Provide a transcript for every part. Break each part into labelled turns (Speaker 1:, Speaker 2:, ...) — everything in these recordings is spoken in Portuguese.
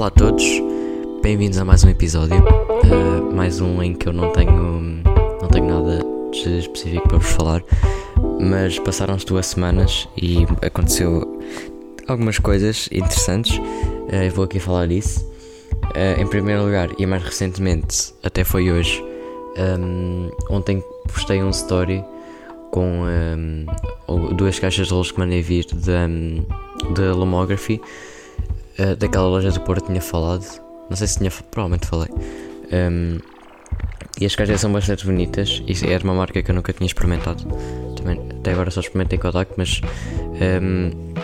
Speaker 1: Olá a todos, bem-vindos a mais um episódio, uh, mais um em que eu não tenho, não tenho nada de específico para vos falar, mas passaram-se duas semanas e aconteceu algumas coisas interessantes, uh, eu vou aqui falar disso. Uh, em primeiro lugar, e mais recentemente, até foi hoje, um, ontem postei um story com um, duas caixas de rolos que mandei vir da, da Lomography uh, daquela loja do Porto tinha falado. Não sei se tinha, provavelmente falei. Um, e as caixas são bastante bonitas. Isso era uma marca que eu nunca tinha experimentado. Também, até agora só experimentei Kodak, mas um, uh,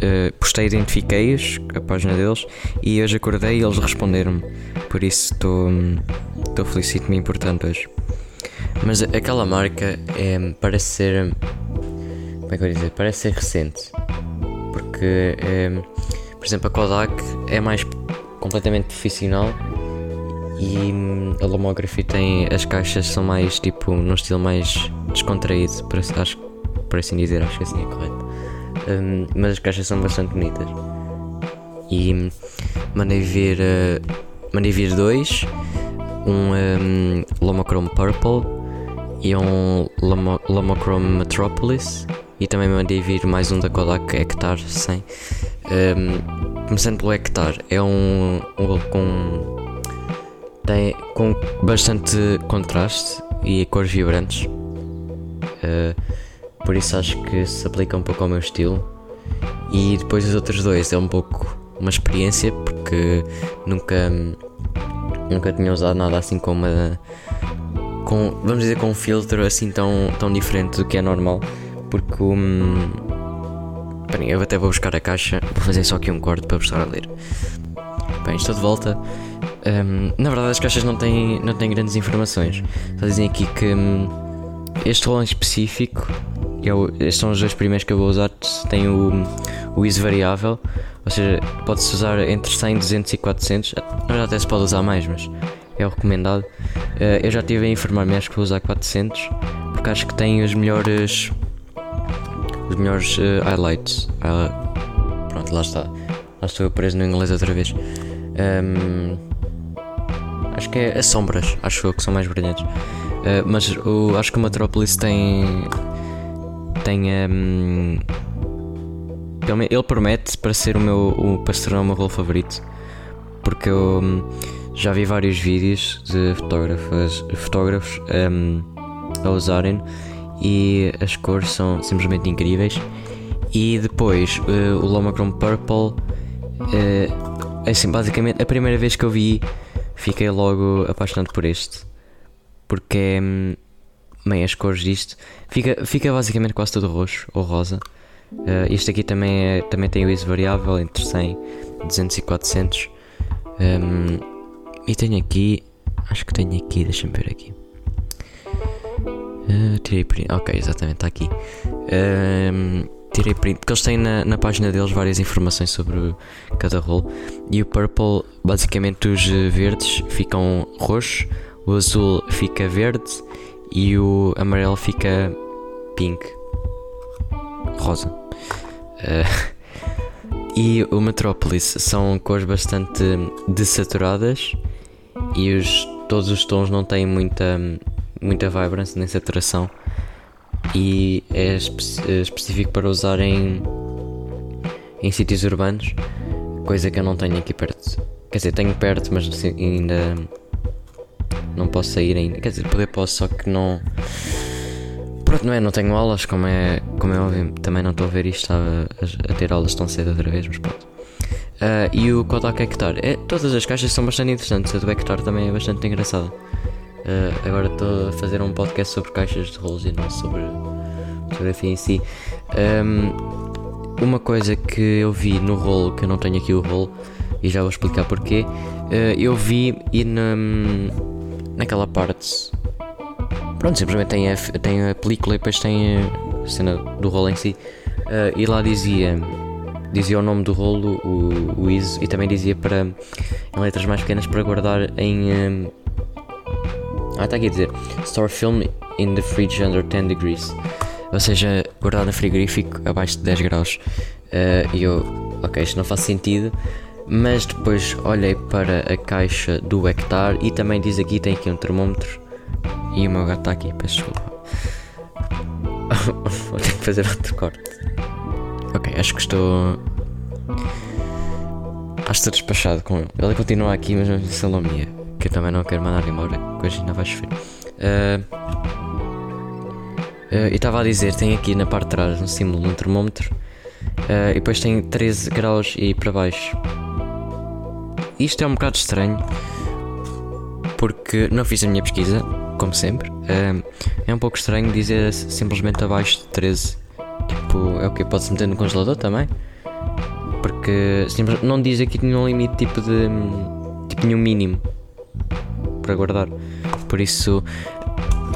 Speaker 1: eh, postei, identifiquei-os, a página deles, e hoje acordei e eles responderam-me. Por isso estou feliz, sinto-me importante hoje. Mas aquela marca é, parece ser. Como é que eu vou dizer? Parece ser recente. Porque. É, por exemplo, a Kodak é mais completamente profissional e hum, a Lomography tem as caixas são mais tipo num estilo mais descontraído, para, acho, por assim dizer, acho que assim é correto. Um, mas as caixas são bastante bonitas. E hum, mandei vir uh, mandei vir dois, um, um Lomochrome Purple e um Lomo, Lomochrome Metropolis e também mandei vir mais um da Kodak Hectar 100 um, começando pelo hectare, é um, um com tem com bastante contraste e cores vibrantes. Uh, por isso acho que se aplica um pouco ao meu estilo. E depois os outros dois é um pouco uma experiência porque nunca nunca tinha usado nada assim com uma com vamos dizer com um filtro assim tão tão diferente do que é normal porque um, Bem, eu até vou buscar a caixa, vou fazer só aqui um corte para vos estar a ler. Bem, estou de volta. Um, na verdade, as caixas não têm, não têm grandes informações. Só dizem aqui que um, este rolo em específico, eu, estes são os dois primeiros que eu vou usar, tem o, o ISO variável, ou seja, pode-se usar entre 100, 200 e 400. Na até se pode usar mais, mas é o recomendado. Uh, eu já estive a informar-me, acho que vou usar 400, porque acho que tem os melhores os melhores uh, highlights. Uh, pronto, lá está. Lá estou eu preso no inglês outra vez. Um, acho que é as sombras, acho que são mais brilhantes. Uh, mas o, acho que o Metropolis tem. tem. Um, ele promete para ser o meu. O, para ser o meu rolo favorito. Porque eu já vi vários vídeos de fotógrafos, fotógrafos um, a usarem e as cores são simplesmente incríveis. E depois uh, o Lomachrome Purple, uh, assim, basicamente a primeira vez que eu vi, fiquei logo apaixonado por este, porque hum, bem as cores disto, fica, fica basicamente quase todo roxo ou rosa. Uh, este aqui também, é, também tem o ISO variável entre 100, 200 e 400. Um, e tenho aqui, acho que tenho aqui, deixa-me ver aqui. Uh, tirei print. Ok, exatamente, está aqui. Uh, tirei print. Porque eles têm na, na, página deles várias informações sobre cada rolo. E o purple, basicamente, os verdes ficam roxos, o azul fica verde e o amarelo fica pink. Rosa. Uh, e o Metropolis são cores bastante desaturadas e os, todos os tons não têm muita muita vibrance nem saturação e é espe é específico para usar em, em sítios urbanos, coisa que eu não tenho aqui perto. Quer dizer, tenho perto, mas assim, ainda não posso sair ainda. Quer dizer, poder posso, só que não. Pronto, não é? Não tenho aulas, como é, como é óbvio. Também não estou a ver isto, a, a, a ter aulas tão cedo outra vez, mas pronto. Uh, e o Kodak Hector. É, todas as caixas são bastante interessantes, a do Hector também é bastante engraçada. Uh, agora estou a fazer um podcast sobre caixas de rolos e não sobre fotografia em si. Um, uma coisa que eu vi no rolo, que eu não tenho aqui o rolo, e já vou explicar porquê. Uh, eu vi e na, naquela parte. Pronto, simplesmente tem a, tem a película e depois tem a cena do rolo em si. E lá dizia dizia o nome do rolo, o, o ISO, e também dizia para em letras mais pequenas para guardar em ah, está aqui a dizer Store film in the fridge under 10 degrees. Ou seja, guardado no frigorífico abaixo de 10 graus. Uh, e eu, ok, isto não faz sentido. Mas depois olhei para a caixa do hectare e também diz aqui, tem aqui um termómetro. E o meu gato está aqui, peço desculpa. Vou ter que fazer outro corte. Ok, acho que estou. Acho que estou despachado com ele. Ele continua aqui, mas não salomia. Que eu também não quero mandar embora, que hoje ainda vai chover. Uh, uh, e estava a dizer, tem aqui na parte de trás um símbolo de um termómetro. Uh, e depois tem 13 graus e para baixo. Isto é um bocado estranho porque não fiz a minha pesquisa, como sempre. é um pouco estranho dizer simplesmente abaixo de 13. Tipo, é o que? Pode-se meter no congelador também? Porque não diz aqui nenhum limite tipo de. tipo nenhum mínimo para guardar. Por isso.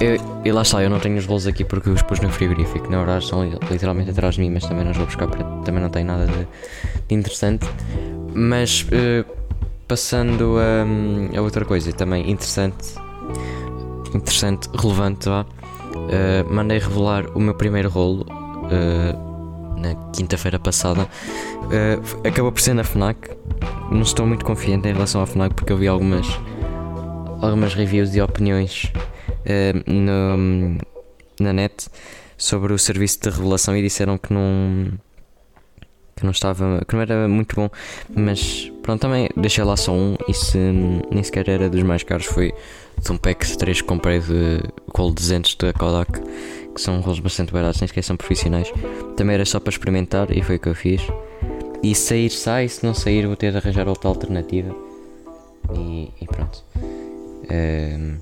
Speaker 1: Eu, e lá está, eu não tenho os bolos aqui porque os pus no frigorífico. Na verdade, estão literalmente atrás de mim, mas também não os vou buscar para. também não tem nada de, de interessante. Mas. Uh, passando a, a, outra coisa também interessante, interessante, relevante, Uh, mandei revelar o meu primeiro rolo uh, na quinta-feira passada. Uh, acabou por ser na FNAC. Não estou muito confiante em relação à FNAC porque eu vi algumas, algumas reviews e opiniões no, na net sobre o serviço de revelação e disseram que não que não estava, que não era muito bom, mas pronto, também deixei lá só um e se nem sequer era dos mais caros, foi de um pack de 3 que comprei de Gold 200 da Kodak, que são rolos bastante baratos, nem sequer são profissionais. Também era só para experimentar e foi o que eu fiz. E sair sai, se não sair vou ter de arranjar outra alternativa. E, e pronto. Um,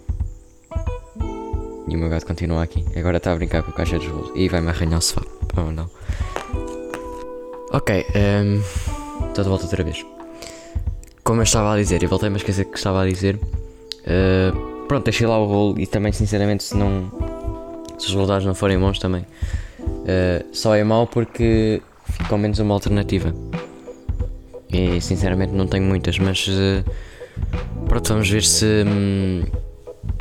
Speaker 1: e o meu gato continua aqui. Agora está a brincar com a caixa de rolos. E vai-me arranhar o sofá. Não. Ok, um, estou de volta outra vez. Como eu estava a dizer, e voltei-me a esquecer que estava a dizer. Uh, pronto, deixei lá o rolo e também, sinceramente, se não. Se os resultados não forem bons, também. Uh, só é mau porque fica ao menos uma alternativa. E sinceramente não tenho muitas, mas. Uh, pronto, vamos ver se. Um,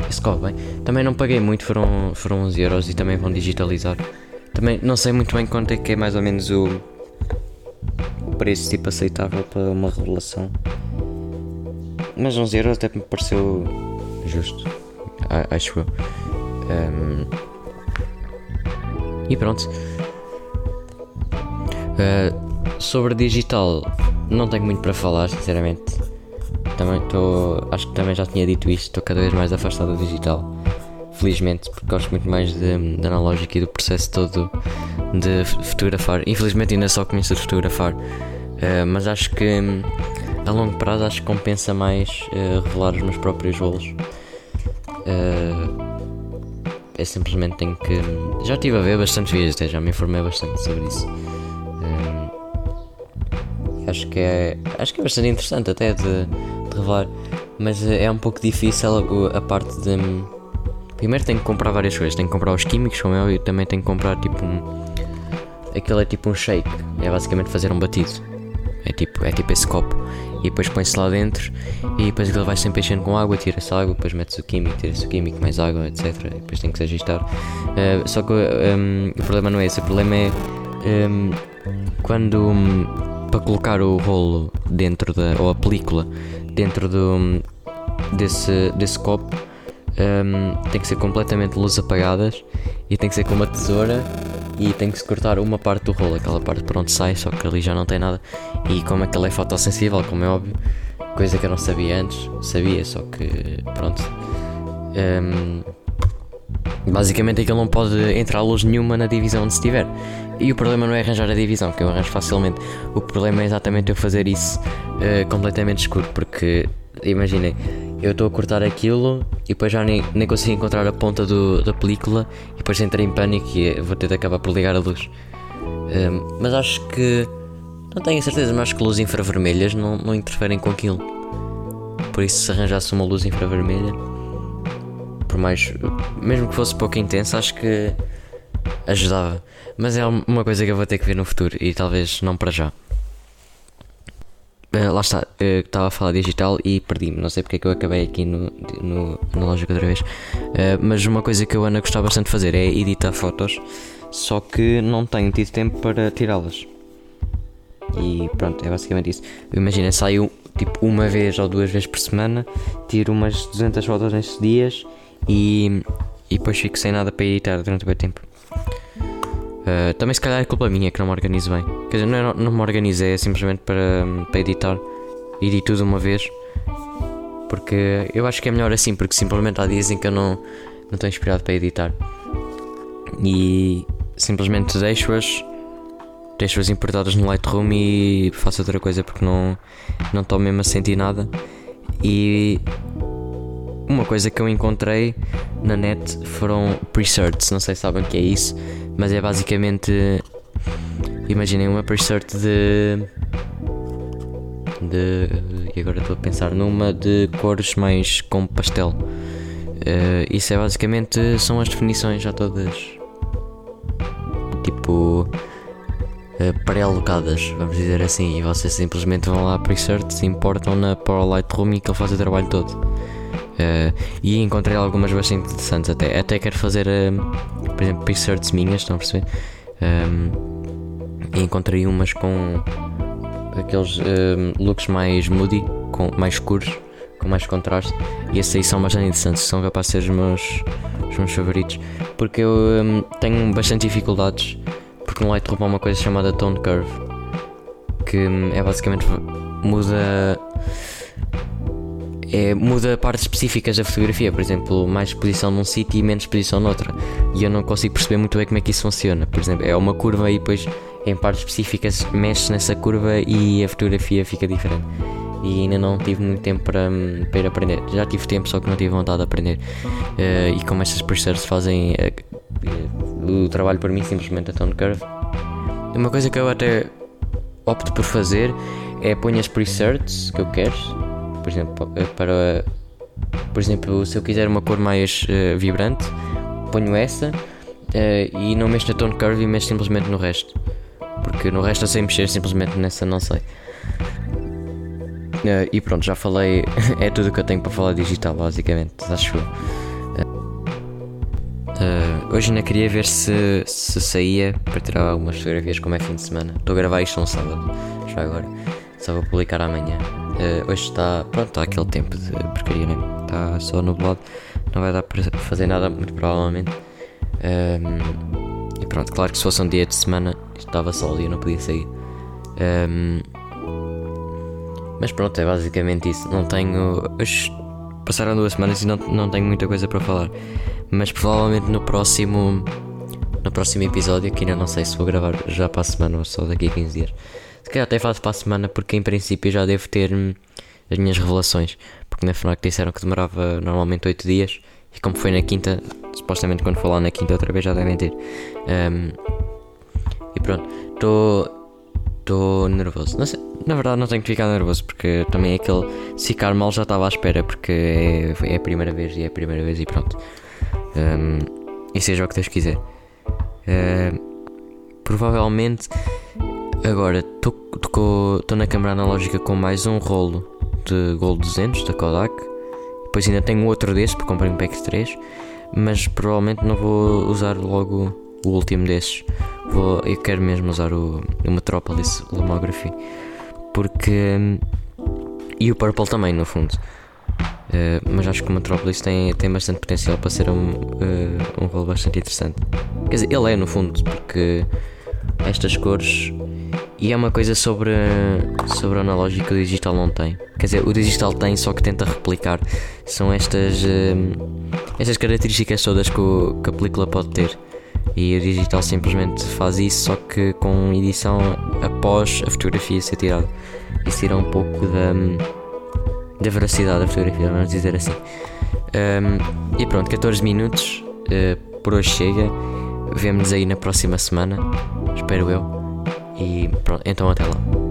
Speaker 1: se corre bem. Também não paguei muito, foram, foram 11 euros e também vão digitalizar. Também não sei muito bem quanto é que é mais ou menos o preço tipo aceitável para uma revelação. Mas 11 euros até me pareceu justo, acho eu. Um, e pronto. Uh, sobre digital, não tenho muito para falar, sinceramente. Também estou. Acho que também já tinha dito isto, estou cada vez mais afastado do digital. Felizmente, porque gosto muito mais de, de analógico e do processo todo de fotografar. Infelizmente ainda só conheço de fotografar, uh, mas acho que a longo prazo acho que compensa mais uh, revelar os meus próprios rolos. Uh, é simplesmente tenho que. Já estive a ver bastantes vídeos, até já me informei bastante sobre isso. acho que é. Acho que é bastante interessante até de, de revelar. Mas é um pouco difícil a, a parte de. Primeiro tenho que comprar várias coisas. Tenho que comprar os químicos, como é óbvio, também tenho que comprar tipo um aquilo é tipo um shake, é basicamente fazer um batido. É tipo, é tipo esse copo. E depois põe-se lá dentro e depois aquilo vai sempre enchendo com água, tira-se água, depois mete-se o químico, tira-se o químico, mais água, etc. E depois tem que se ajustar. Uh, só que um, o problema não é esse, o problema é um, quando um, para colocar o rolo dentro da. ou a película dentro do, desse, desse copo um, tem que ser completamente luzes apagadas e tem que ser com uma tesoura e tem que cortar uma parte do rolo, aquela parte por onde sai, só que ali já não tem nada. E como aquele é fotossensível, como é óbvio, coisa que eu não sabia antes, sabia, só que pronto. Um, basicamente aquilo não pode entrar luz nenhuma na divisão onde estiver. E o problema não é arranjar a divisão, que eu arranjo facilmente. O problema é exatamente eu fazer isso uh, completamente escuro, porque imaginem eu estou a cortar aquilo e depois já nem, nem consigo encontrar a ponta do, da película e depois entrei em pânico e vou ter de acabar por ligar a luz. Um, mas acho que. Não tenho certeza, mas acho que luzes infravermelhas não, não interferem com aquilo. Por isso, se arranjasse uma luz infravermelha, por mais. mesmo que fosse pouco intensa, acho que ajudava. Mas é uma coisa que eu vou ter que ver no futuro e talvez não para já. Uh, lá está, uh, estava a falar digital e perdi-me. Não sei porque é que eu acabei aqui no, no, na lógica outra vez. Uh, mas uma coisa que eu ando a gostar bastante de fazer é editar fotos, só que não tenho tido tempo para tirá-las. E pronto, é basicamente isso. Imagina, saio tipo uma vez ou duas vezes por semana, tiro umas 200 fotos nesses dias e, e depois fico sem nada para editar durante o meu tempo. Uh, também se calhar é culpa minha que não me organizo bem. Quer dizer, não, é, não me organizei, é simplesmente para, para editar. Edito tudo uma vez. Porque eu acho que é melhor assim, porque simplesmente há dias em que eu não, não estou inspirado para editar. E simplesmente deixo-as deixo-as importadas no Lightroom e faço outra coisa porque não não estou mesmo a sentir nada. E uma coisa que eu encontrei na net foram presets, não sei se sabem o que é isso, mas é basicamente imaginem uma preset de de e agora estou a pensar numa de cores mais com pastel. Uh, isso é basicamente são as definições já todas tipo uh, pré-alocadas, vamos dizer assim, e vocês simplesmente vão lá presets, importam-na para o Lightroom e que ele faz o trabalho todo. Uh, e encontrei algumas bastante interessantes até. Até quero fazer, uh, por exemplo, presets minhas, estão a perceber? Um, e encontrei umas com aqueles looks mais moody, com, mais escuros, com mais contraste. E esses aí são bastante interessantes, são capazes de ser os meus, os meus favoritos. Porque eu um, tenho bastante dificuldades, porque no Lightroom há uma coisa chamada Tone Curve, que hum, é basicamente muda. É, muda partes específicas da fotografia, por exemplo, mais exposição num sítio e menos exposição noutra. E eu não consigo perceber muito bem como é que isso funciona. Por exemplo, é uma curva e depois em partes específicas mexe nessa curva e a fotografia fica diferente e ainda não tive muito tempo para, para ir aprender. Já tive tempo, só que não tive vontade de aprender. Uh, e como estas presets fazem uh, o trabalho por mim, simplesmente a tone curve. Uma coisa que eu até opto por fazer é ponho as presets que eu quero, por exemplo, para por exemplo, se eu quiser uma cor mais uh, vibrante, ponho essa e não mexo na tone curve e mexo simplesmente no resto. Porque no resto eu sei mexer, simplesmente nessa não sei. Uh, e pronto, já falei, é tudo o que eu tenho para falar digital, basicamente, acho eu. Uh, hoje ainda queria ver se, se saía para tirar algumas fotografias, como é fim de semana. Estou a gravar isto um sábado, já agora. Só vou publicar amanhã. Uh, hoje está, pronto, está aquele tempo de porcaria, né? Está só nublado, não vai dar para fazer nada, muito provavelmente. Um, e pronto, claro que se fosse um dia de semana, estava sol e eu não podia sair. Um, mas pronto, é basicamente isso. Não tenho. Hoje passaram duas semanas e não, não tenho muita coisa para falar. Mas provavelmente no próximo. No próximo episódio, que ainda não sei se vou gravar já para a semana ou só daqui a 15 dias. Se calhar até faço para a semana, porque em princípio já devo ter hum, as minhas revelações. Porque na FNAC disseram que demorava normalmente 8 dias. E como foi na quinta, supostamente quando for lá na quinta outra vez já devem ter. Um, e pronto, estou estou nervoso. Sei, na verdade, não tenho que ficar nervoso porque também é aquele. Se ficar mal já estava à espera porque é, é a primeira vez e é a primeira vez e pronto. Um, e seja o que Deus quiser. Uh, provavelmente agora estou na câmera analógica com mais um rolo de Gold 200 da Kodak. Depois ainda tenho outro desse porque comprei um pack 3. Mas provavelmente não vou usar logo o último desses vou, eu quero mesmo usar o, o Metropolis Lomography porque e o Purple também no fundo uh, mas acho que o Metropolis tem, tem bastante potencial para ser um, uh, um rolo bastante interessante quer dizer, ele é no fundo porque estas cores e é uma coisa sobre, sobre o analógico que o digital não tem. Quer dizer, o digital tem, só que tenta replicar. São estas, uh, estas características todas que, o, que a película pode ter. E o digital simplesmente faz isso, só que com edição após a fotografia ser tirada. Isso tira um pouco da, da veracidade da fotografia, vamos dizer assim. Um, e pronto, 14 minutos uh, por hoje chega. Vemo-nos aí na próxima semana, espero eu. E pronto, então até lá.